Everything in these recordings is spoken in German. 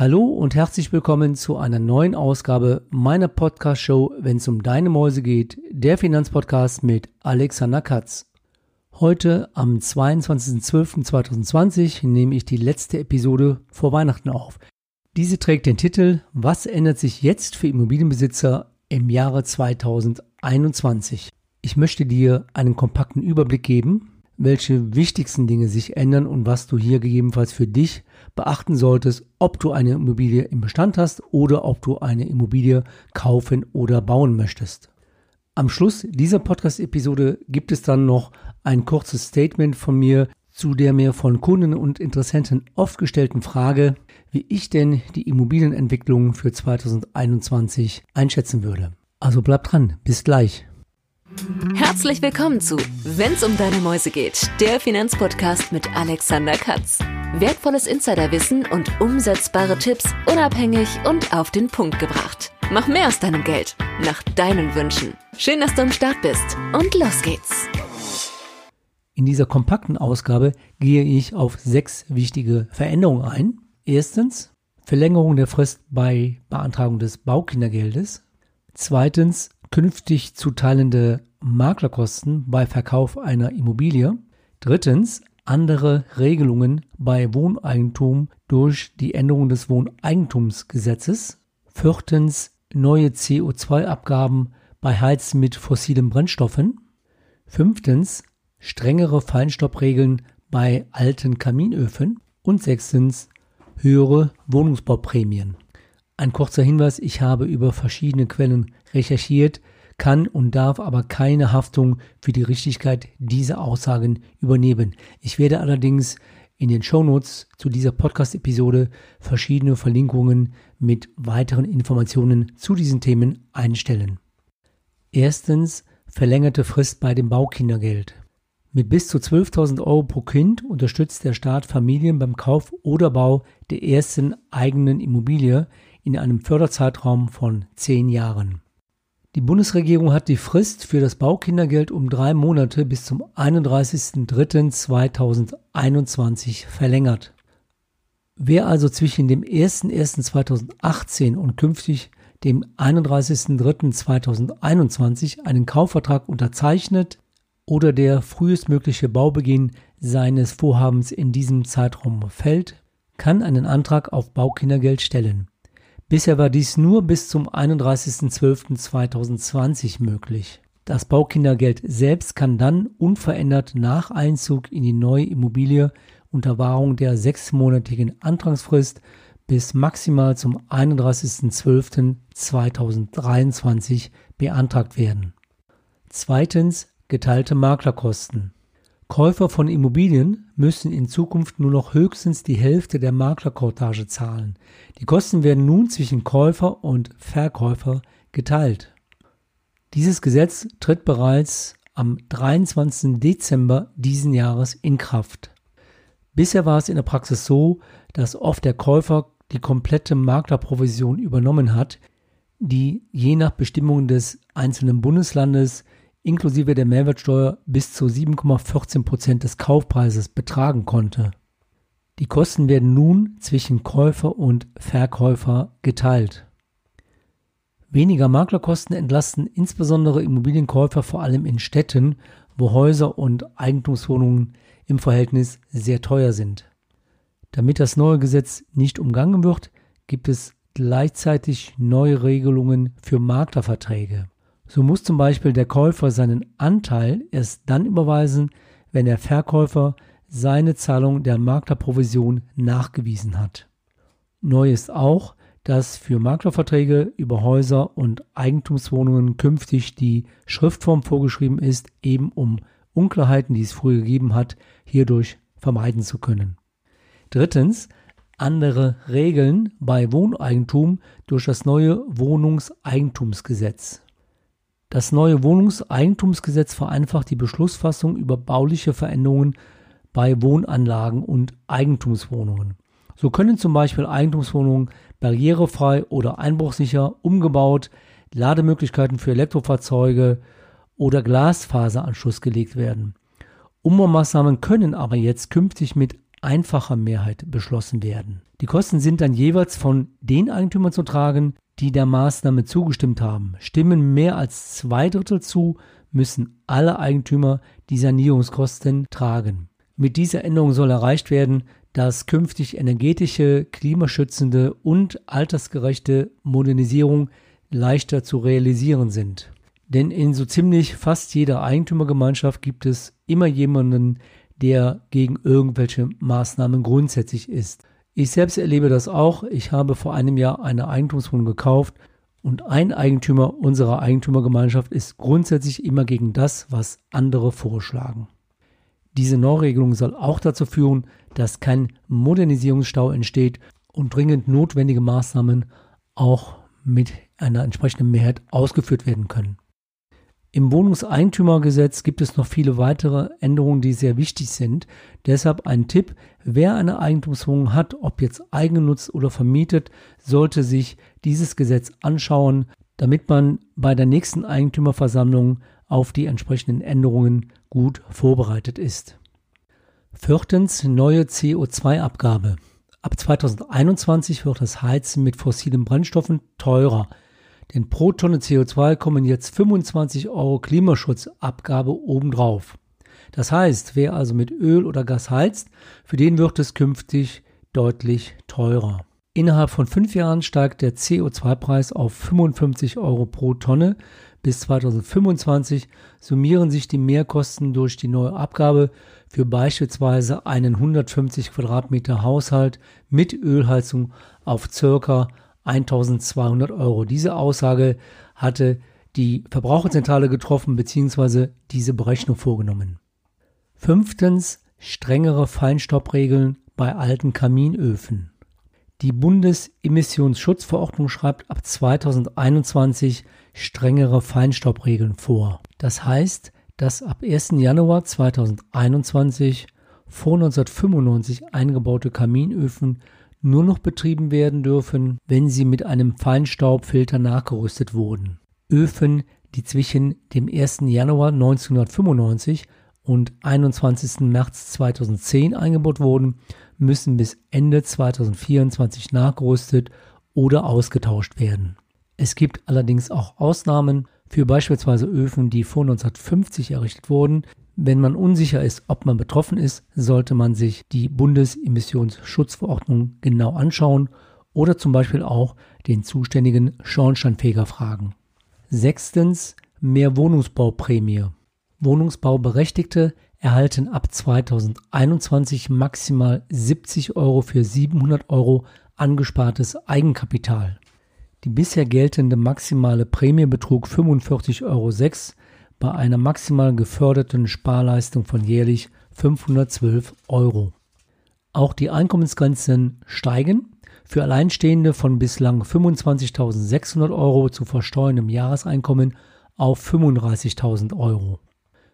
Hallo und herzlich willkommen zu einer neuen Ausgabe meiner Podcast-Show, wenn es um deine Mäuse geht, der Finanzpodcast mit Alexander Katz. Heute am 22.12.2020 nehme ich die letzte Episode vor Weihnachten auf. Diese trägt den Titel Was ändert sich jetzt für Immobilienbesitzer im Jahre 2021? Ich möchte dir einen kompakten Überblick geben, welche wichtigsten Dinge sich ändern und was du hier gegebenenfalls für dich beachten solltest, ob du eine Immobilie im Bestand hast oder ob du eine Immobilie kaufen oder bauen möchtest. Am Schluss dieser Podcast-Episode gibt es dann noch ein kurzes Statement von mir zu der mir von Kunden und Interessenten oft gestellten Frage, wie ich denn die Immobilienentwicklung für 2021 einschätzen würde. Also bleib dran, bis gleich. Herzlich willkommen zu Wenn's um deine Mäuse geht, der Finanzpodcast mit Alexander Katz. Wertvolles Insiderwissen und umsetzbare Tipps unabhängig und auf den Punkt gebracht. Mach mehr aus deinem Geld, nach deinen Wünschen. Schön, dass du am Start bist und los geht's. In dieser kompakten Ausgabe gehe ich auf sechs wichtige Veränderungen ein. Erstens Verlängerung der Frist bei Beantragung des Baukindergeldes. Zweitens künftig zuteilende Maklerkosten bei Verkauf einer Immobilie. Drittens andere Regelungen bei Wohneigentum durch die Änderung des Wohneigentumsgesetzes. Viertens neue CO2-Abgaben bei Heizen mit fossilen Brennstoffen. Fünftens strengere Feinstaupregeln bei alten Kaminöfen. Und sechstens höhere Wohnungsbauprämien. Ein kurzer Hinweis, ich habe über verschiedene Quellen recherchiert, kann und darf aber keine Haftung für die Richtigkeit dieser Aussagen übernehmen. Ich werde allerdings in den Shownotes zu dieser Podcast-Episode verschiedene Verlinkungen mit weiteren Informationen zu diesen Themen einstellen. Erstens verlängerte Frist bei dem Baukindergeld. Mit bis zu 12.000 Euro pro Kind unterstützt der Staat Familien beim Kauf oder Bau der ersten eigenen Immobilie in einem Förderzeitraum von zehn Jahren. Die Bundesregierung hat die Frist für das Baukindergeld um drei Monate bis zum 31.03.2021 verlängert. Wer also zwischen dem 01.01.2018 und künftig dem 31.03.2021 einen Kaufvertrag unterzeichnet oder der frühestmögliche Baubeginn seines Vorhabens in diesem Zeitraum fällt, kann einen Antrag auf Baukindergeld stellen. Bisher war dies nur bis zum 31.12.2020 möglich. Das Baukindergeld selbst kann dann unverändert nach Einzug in die neue Immobilie unter Wahrung der sechsmonatigen Antragsfrist bis maximal zum 31.12.2023 beantragt werden. Zweitens geteilte Maklerkosten. Käufer von Immobilien müssen in Zukunft nur noch höchstens die Hälfte der Maklerkortage zahlen. Die Kosten werden nun zwischen Käufer und Verkäufer geteilt. Dieses Gesetz tritt bereits am 23. Dezember diesen Jahres in Kraft. Bisher war es in der Praxis so, dass oft der Käufer die komplette Maklerprovision übernommen hat, die je nach Bestimmungen des einzelnen Bundeslandes inklusive der Mehrwertsteuer bis zu 7,14 Prozent des Kaufpreises betragen konnte. Die Kosten werden nun zwischen Käufer und Verkäufer geteilt. Weniger Maklerkosten entlasten insbesondere Immobilienkäufer vor allem in Städten, wo Häuser und Eigentumswohnungen im Verhältnis sehr teuer sind. Damit das neue Gesetz nicht umgangen wird, gibt es gleichzeitig neue Regelungen für Maklerverträge. So muss zum Beispiel der Käufer seinen Anteil erst dann überweisen, wenn der Verkäufer seine Zahlung der Maklerprovision nachgewiesen hat. Neu ist auch, dass für Maklerverträge über Häuser und Eigentumswohnungen künftig die Schriftform vorgeschrieben ist, eben um Unklarheiten, die es früher gegeben hat, hierdurch vermeiden zu können. Drittens, andere Regeln bei Wohneigentum durch das neue Wohnungseigentumsgesetz. Das neue Wohnungseigentumsgesetz vereinfacht die Beschlussfassung über bauliche Veränderungen bei Wohnanlagen und Eigentumswohnungen. So können zum Beispiel Eigentumswohnungen barrierefrei oder einbruchsicher umgebaut, Lademöglichkeiten für Elektrofahrzeuge oder Glasfaseranschluss gelegt werden. Umbaumaßnahmen können aber jetzt künftig mit einfacher Mehrheit beschlossen werden. Die Kosten sind dann jeweils von den Eigentümern zu tragen, die der Maßnahme zugestimmt haben. Stimmen mehr als zwei Drittel zu, müssen alle Eigentümer die Sanierungskosten tragen. Mit dieser Änderung soll erreicht werden, dass künftig energetische, klimaschützende und altersgerechte Modernisierung leichter zu realisieren sind. Denn in so ziemlich fast jeder Eigentümergemeinschaft gibt es immer jemanden, der gegen irgendwelche Maßnahmen grundsätzlich ist. Ich selbst erlebe das auch. Ich habe vor einem Jahr eine Eigentumswohnung gekauft und ein Eigentümer unserer Eigentümergemeinschaft ist grundsätzlich immer gegen das, was andere vorschlagen. Diese Neuregelung soll auch dazu führen, dass kein Modernisierungsstau entsteht und dringend notwendige Maßnahmen auch mit einer entsprechenden Mehrheit ausgeführt werden können. Im Wohnungseigentümergesetz gibt es noch viele weitere Änderungen, die sehr wichtig sind. Deshalb ein Tipp, wer eine Eigentumswohnung hat, ob jetzt eigengenutzt oder vermietet, sollte sich dieses Gesetz anschauen, damit man bei der nächsten Eigentümerversammlung auf die entsprechenden Änderungen gut vorbereitet ist. Viertens, neue CO2-Abgabe. Ab 2021 wird das Heizen mit fossilen Brennstoffen teurer. Denn pro Tonne CO2 kommen jetzt 25 Euro Klimaschutzabgabe obendrauf. Das heißt, wer also mit Öl oder Gas heizt, für den wird es künftig deutlich teurer. Innerhalb von fünf Jahren steigt der CO2-Preis auf 55 Euro pro Tonne. Bis 2025 summieren sich die Mehrkosten durch die neue Abgabe für beispielsweise einen 150 Quadratmeter Haushalt mit Ölheizung auf circa 1200 Euro. Diese Aussage hatte die Verbraucherzentrale getroffen bzw. diese Berechnung vorgenommen. Fünftens strengere Feinstaubregeln bei alten Kaminöfen. Die Bundesemissionsschutzverordnung schreibt ab 2021 strengere Feinstaubregeln vor. Das heißt, dass ab 1. Januar 2021 vor 1995 eingebaute Kaminöfen nur noch betrieben werden dürfen, wenn sie mit einem Feinstaubfilter nachgerüstet wurden. Öfen, die zwischen dem 1. Januar 1995 und 21. März 2010 eingebaut wurden, müssen bis Ende 2024 nachgerüstet oder ausgetauscht werden. Es gibt allerdings auch Ausnahmen für beispielsweise Öfen, die vor 1950 errichtet wurden, wenn man unsicher ist, ob man betroffen ist, sollte man sich die Bundesemissionsschutzverordnung genau anschauen oder zum Beispiel auch den zuständigen Schornsteinfeger fragen. Sechstens, mehr Wohnungsbauprämie. Wohnungsbauberechtigte erhalten ab 2021 maximal 70 Euro für 700 Euro angespartes Eigenkapital. Die bisher geltende maximale Prämie betrug 45,06 Euro bei einer maximal geförderten Sparleistung von jährlich 512 Euro. Auch die Einkommensgrenzen steigen. Für Alleinstehende von bislang 25.600 Euro zu versteuerndem Jahreseinkommen auf 35.000 Euro.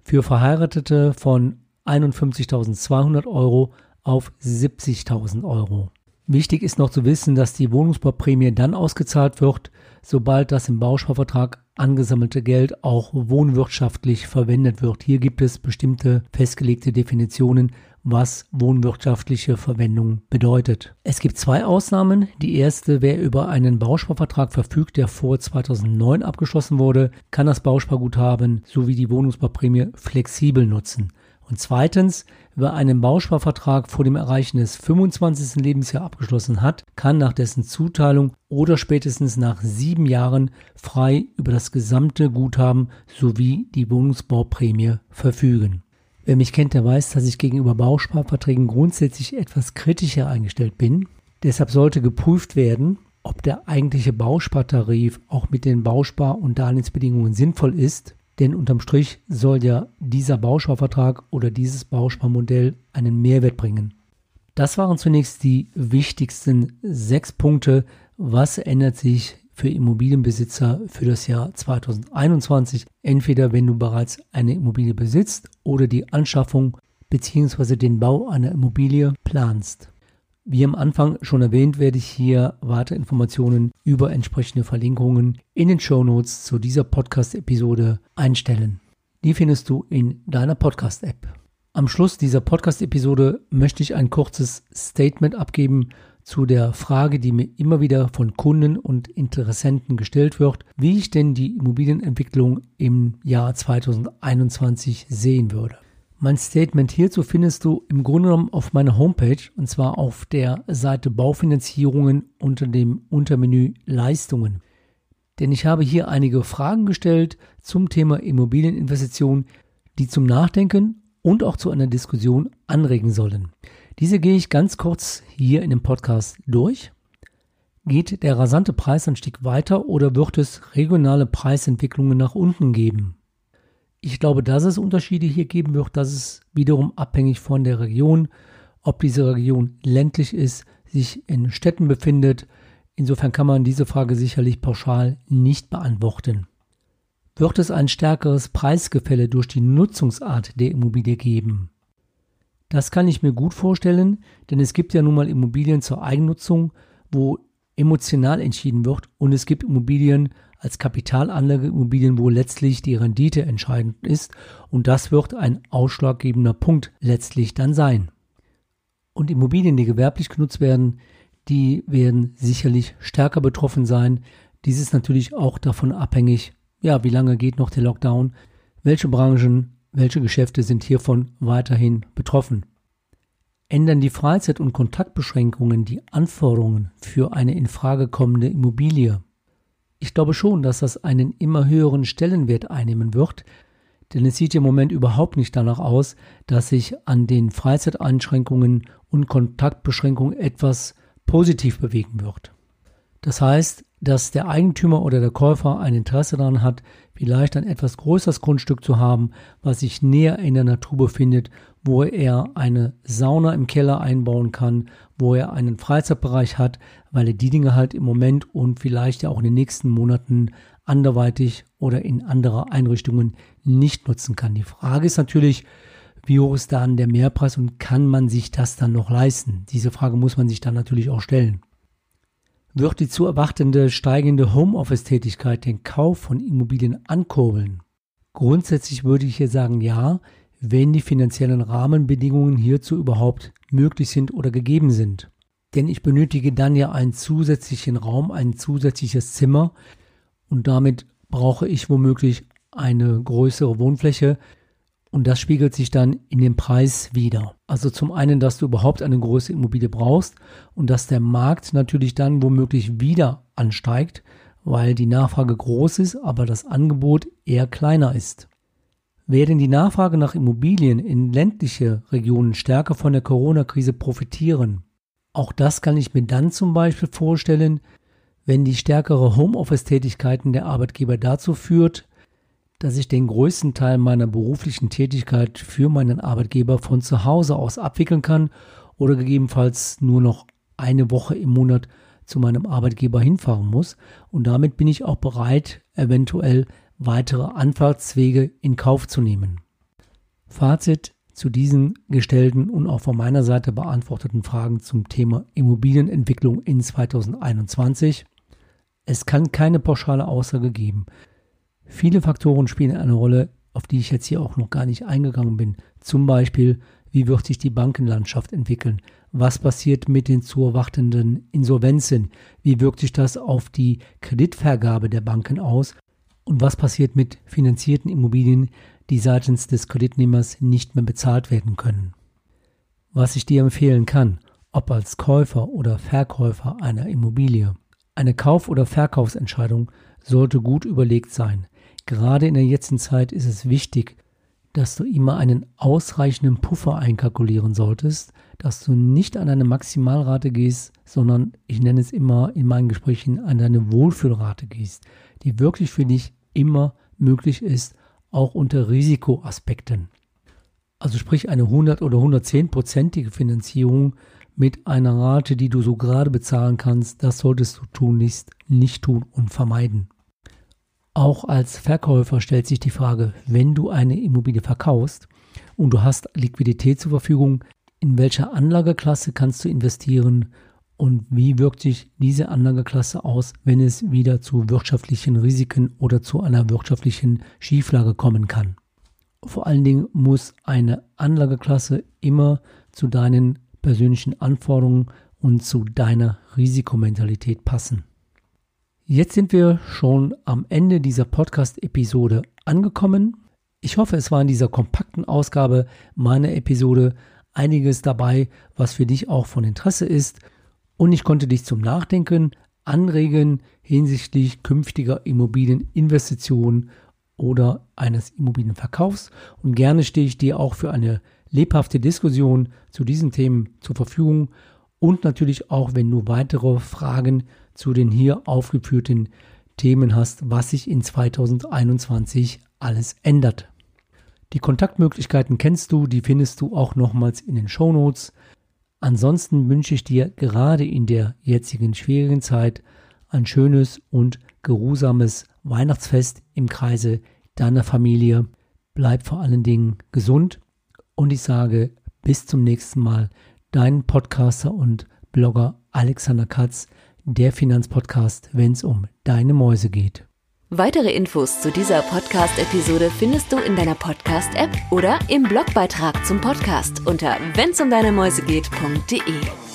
Für Verheiratete von 51.200 Euro auf 70.000 Euro. Wichtig ist noch zu wissen, dass die Wohnungsbauprämie dann ausgezahlt wird, sobald das im Bausparvertrag angesammelte Geld auch wohnwirtschaftlich verwendet wird. Hier gibt es bestimmte festgelegte Definitionen, was wohnwirtschaftliche Verwendung bedeutet. Es gibt zwei Ausnahmen. Die erste, wer über einen Bausparvertrag verfügt, der vor 2009 abgeschlossen wurde, kann das Bausparguthaben sowie die Wohnungsbauprämie flexibel nutzen. Und zweitens, wer einen Bausparvertrag vor dem Erreichen des 25. Lebensjahr abgeschlossen hat, kann nach dessen Zuteilung oder spätestens nach sieben Jahren frei über das gesamte Guthaben sowie die Wohnungsbauprämie verfügen. Wer mich kennt, der weiß, dass ich gegenüber Bausparverträgen grundsätzlich etwas kritischer eingestellt bin. Deshalb sollte geprüft werden, ob der eigentliche Bauspartarif auch mit den Bauspar- und Darlehensbedingungen sinnvoll ist denn unterm Strich soll ja dieser Bausparvertrag oder dieses Bausparmodell einen Mehrwert bringen. Das waren zunächst die wichtigsten sechs Punkte. Was ändert sich für Immobilienbesitzer für das Jahr 2021? Entweder wenn du bereits eine Immobilie besitzt oder die Anschaffung bzw. den Bau einer Immobilie planst. Wie am Anfang schon erwähnt, werde ich hier weitere Informationen über entsprechende Verlinkungen in den Show Notes zu dieser Podcast-Episode einstellen. Die findest du in deiner Podcast-App. Am Schluss dieser Podcast-Episode möchte ich ein kurzes Statement abgeben zu der Frage, die mir immer wieder von Kunden und Interessenten gestellt wird, wie ich denn die Immobilienentwicklung im Jahr 2021 sehen würde. Mein Statement hierzu findest du im Grunde genommen auf meiner Homepage und zwar auf der Seite Baufinanzierungen unter dem Untermenü Leistungen. Denn ich habe hier einige Fragen gestellt zum Thema Immobilieninvestition, die zum Nachdenken und auch zu einer Diskussion anregen sollen. Diese gehe ich ganz kurz hier in dem Podcast durch. Geht der rasante Preisanstieg weiter oder wird es regionale Preisentwicklungen nach unten geben? Ich glaube, dass es Unterschiede hier geben wird, dass es wiederum abhängig von der Region, ob diese Region ländlich ist, sich in Städten befindet. Insofern kann man diese Frage sicherlich pauschal nicht beantworten. Wird es ein stärkeres Preisgefälle durch die Nutzungsart der Immobilie geben? Das kann ich mir gut vorstellen, denn es gibt ja nun mal Immobilien zur Eigennutzung, wo emotional entschieden wird und es gibt Immobilien als Kapitalanlageimmobilien, wo letztlich die Rendite entscheidend ist und das wird ein ausschlaggebender Punkt letztlich dann sein. Und Immobilien, die gewerblich genutzt werden, die werden sicherlich stärker betroffen sein. Dies ist natürlich auch davon abhängig, ja, wie lange geht noch der Lockdown, welche Branchen welche Geschäfte sind hiervon weiterhin betroffen? Ändern die Freizeit- und Kontaktbeschränkungen die Anforderungen für eine in Frage kommende Immobilie? Ich glaube schon, dass das einen immer höheren Stellenwert einnehmen wird, denn es sieht im Moment überhaupt nicht danach aus, dass sich an den Freizeiteinschränkungen und Kontaktbeschränkungen etwas positiv bewegen wird. Das heißt, dass der Eigentümer oder der Käufer ein Interesse daran hat, vielleicht ein etwas größeres Grundstück zu haben, was sich näher in der Natur befindet, wo er eine Sauna im Keller einbauen kann, wo er einen Freizeitbereich hat, weil er die Dinge halt im Moment und vielleicht ja auch in den nächsten Monaten anderweitig oder in anderer Einrichtungen nicht nutzen kann. Die Frage ist natürlich, wie hoch ist dann der Mehrpreis und kann man sich das dann noch leisten? Diese Frage muss man sich dann natürlich auch stellen. Wird die zu erwartende steigende Homeoffice-Tätigkeit den Kauf von Immobilien ankurbeln? Grundsätzlich würde ich hier sagen ja, wenn die finanziellen Rahmenbedingungen hierzu überhaupt möglich sind oder gegeben sind. Denn ich benötige dann ja einen zusätzlichen Raum, ein zusätzliches Zimmer und damit brauche ich womöglich eine größere Wohnfläche, und das spiegelt sich dann in dem Preis wieder. Also zum einen, dass du überhaupt eine große Immobilie brauchst und dass der Markt natürlich dann womöglich wieder ansteigt, weil die Nachfrage groß ist, aber das Angebot eher kleiner ist. Werden die Nachfrage nach Immobilien in ländliche Regionen stärker von der Corona-Krise profitieren? Auch das kann ich mir dann zum Beispiel vorstellen, wenn die stärkere Homeoffice-Tätigkeiten der Arbeitgeber dazu führt, dass ich den größten Teil meiner beruflichen Tätigkeit für meinen Arbeitgeber von zu Hause aus abwickeln kann oder gegebenenfalls nur noch eine Woche im Monat zu meinem Arbeitgeber hinfahren muss. Und damit bin ich auch bereit, eventuell weitere Anfahrtswege in Kauf zu nehmen. Fazit zu diesen gestellten und auch von meiner Seite beantworteten Fragen zum Thema Immobilienentwicklung in 2021. Es kann keine pauschale Aussage geben. Viele Faktoren spielen eine Rolle, auf die ich jetzt hier auch noch gar nicht eingegangen bin. Zum Beispiel, wie wird sich die Bankenlandschaft entwickeln? Was passiert mit den zu erwartenden Insolvenzen? Wie wirkt sich das auf die Kreditvergabe der Banken aus? Und was passiert mit finanzierten Immobilien, die seitens des Kreditnehmers nicht mehr bezahlt werden können? Was ich dir empfehlen kann, ob als Käufer oder Verkäufer einer Immobilie. Eine Kauf- oder Verkaufsentscheidung sollte gut überlegt sein. Gerade in der jetzigen Zeit ist es wichtig, dass du immer einen ausreichenden Puffer einkalkulieren solltest, dass du nicht an eine Maximalrate gehst, sondern ich nenne es immer in meinen Gesprächen an deine Wohlfühlrate gehst, die wirklich für dich immer möglich ist, auch unter Risikoaspekten. Also sprich eine 100 oder 110-prozentige Finanzierung mit einer Rate, die du so gerade bezahlen kannst, das solltest du tunlichst nicht tun und vermeiden. Auch als Verkäufer stellt sich die Frage, wenn du eine Immobilie verkaufst und du hast Liquidität zur Verfügung, in welcher Anlageklasse kannst du investieren und wie wirkt sich diese Anlageklasse aus, wenn es wieder zu wirtschaftlichen Risiken oder zu einer wirtschaftlichen Schieflage kommen kann. Vor allen Dingen muss eine Anlageklasse immer zu deinen persönlichen Anforderungen und zu deiner Risikomentalität passen. Jetzt sind wir schon am Ende dieser Podcast-Episode angekommen. Ich hoffe, es war in dieser kompakten Ausgabe meiner Episode einiges dabei, was für dich auch von Interesse ist. Und ich konnte dich zum Nachdenken anregen hinsichtlich künftiger Immobilieninvestitionen oder eines Immobilienverkaufs. Und gerne stehe ich dir auch für eine lebhafte Diskussion zu diesen Themen zur Verfügung. Und natürlich auch, wenn du weitere Fragen zu den hier aufgeführten Themen hast, was sich in 2021 alles ändert. Die Kontaktmöglichkeiten kennst du, die findest du auch nochmals in den Show Notes. Ansonsten wünsche ich dir gerade in der jetzigen schwierigen Zeit ein schönes und geruhsames Weihnachtsfest im Kreise deiner Familie. Bleib vor allen Dingen gesund und ich sage bis zum nächsten Mal, dein Podcaster und Blogger Alexander Katz, der Finanzpodcast, wenn es um deine Mäuse geht. Weitere Infos zu dieser Podcast-Episode findest du in deiner Podcast-App oder im Blogbeitrag zum Podcast unter wennsumdeinemäusegeht.de.